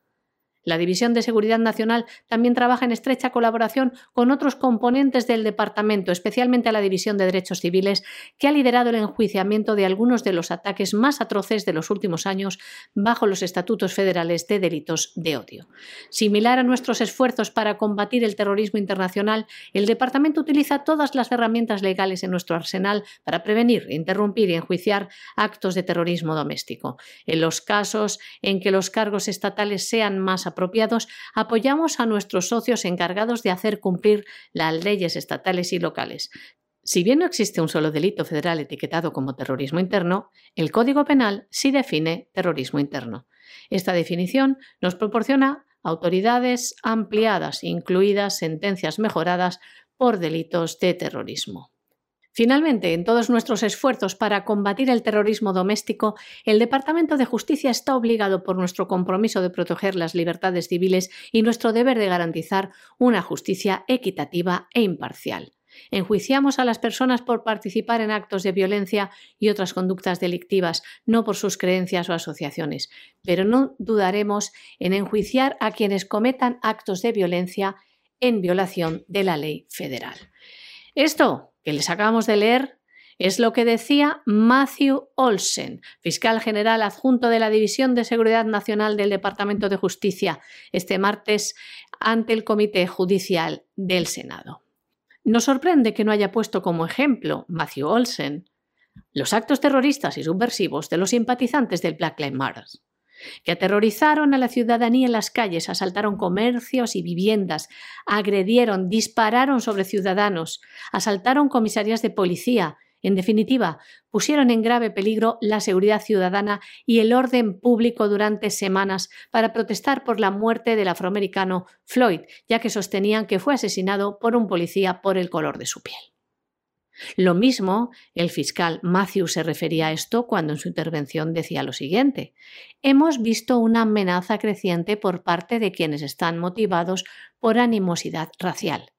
La División de Seguridad Nacional también trabaja en estrecha colaboración con otros componentes del Departamento, especialmente la División de Derechos Civiles, que ha liderado el enjuiciamiento de algunos de los ataques más atroces de los últimos años bajo los estatutos federales de delitos de odio. Similar a nuestros esfuerzos para combatir el terrorismo internacional, el Departamento utiliza todas las herramientas legales en nuestro arsenal para prevenir, interrumpir y enjuiciar actos de terrorismo doméstico. En los casos en que los cargos estatales sean más apropiados, apoyamos a nuestros socios encargados de hacer cumplir las leyes estatales y locales. Si bien no existe un solo delito federal etiquetado como terrorismo interno, el Código Penal sí define terrorismo interno. Esta definición nos proporciona autoridades ampliadas, incluidas sentencias mejoradas por delitos de terrorismo. Finalmente, en todos nuestros esfuerzos para combatir el terrorismo doméstico, el Departamento de Justicia está obligado por nuestro compromiso de proteger las libertades civiles y nuestro deber de garantizar una justicia equitativa e imparcial. Enjuiciamos a las personas por participar en actos de violencia y otras conductas delictivas, no por sus creencias o asociaciones, pero no dudaremos en enjuiciar a quienes cometan actos de violencia en violación de la ley federal. Esto que les acabamos de leer es lo que decía Matthew Olsen, fiscal general adjunto de la División de Seguridad Nacional del Departamento de Justicia, este martes ante el Comité Judicial del Senado. Nos sorprende que no haya puesto como ejemplo Matthew Olsen los actos terroristas y subversivos de los simpatizantes del Black Lives Matter, que aterrorizaron a la ciudadanía en las calles, asaltaron comercios y viviendas, agredieron, dispararon sobre ciudadanos, asaltaron comisarías de policía, en definitiva, pusieron en grave peligro la seguridad ciudadana y el orden público durante semanas para protestar por la muerte del afroamericano Floyd, ya que sostenían que fue asesinado por un policía por el color de su piel. Lo mismo, el fiscal Matthew se refería a esto cuando en su intervención decía lo siguiente. Hemos visto una amenaza creciente por parte de quienes están motivados por animosidad racial.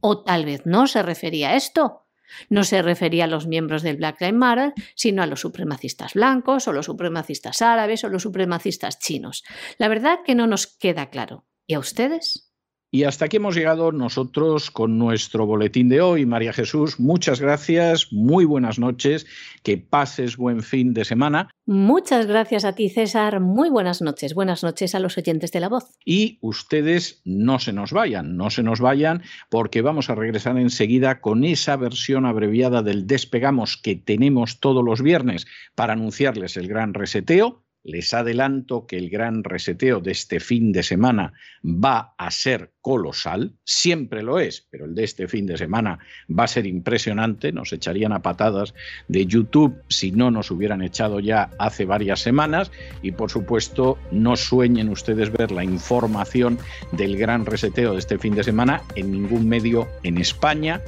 O tal vez no se refería a esto, no se refería a los miembros del Black Lives Matter, sino a los supremacistas blancos o los supremacistas árabes o los supremacistas chinos. La verdad que no nos queda claro. ¿Y a ustedes? Y hasta aquí hemos llegado nosotros con nuestro boletín de hoy. María Jesús, muchas gracias, muy buenas noches, que pases buen fin de semana. Muchas gracias a ti, César. Muy buenas noches. Buenas noches a los oyentes de la voz. Y ustedes no se nos vayan, no se nos vayan, porque vamos a regresar enseguida con esa versión abreviada del despegamos que tenemos todos los viernes para anunciarles el gran reseteo les adelanto que el gran reseteo de este fin de semana va a ser colosal, siempre lo es, pero el de este fin de semana va a ser impresionante, nos echarían a patadas de YouTube si no nos hubieran echado ya hace varias semanas y por supuesto no sueñen ustedes ver la información del gran reseteo de este fin de semana en ningún medio en España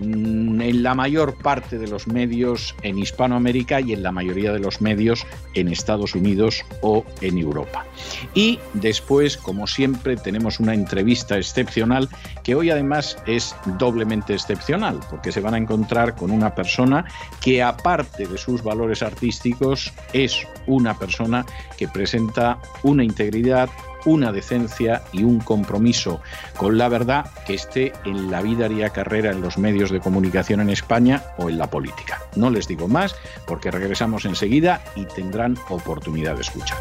en la mayor parte de los medios en Hispanoamérica y en la mayoría de los medios en Estados Unidos o en Europa. Y después, como siempre, tenemos una entrevista excepcional que hoy además es doblemente excepcional, porque se van a encontrar con una persona que aparte de sus valores artísticos es una persona que presenta una integridad, una decencia y un compromiso con la verdad que esté en la vida y carrera en los medios de comunicación en España o en la política. No les digo más porque regresamos enseguida y tendrán oportunidad de escuchar.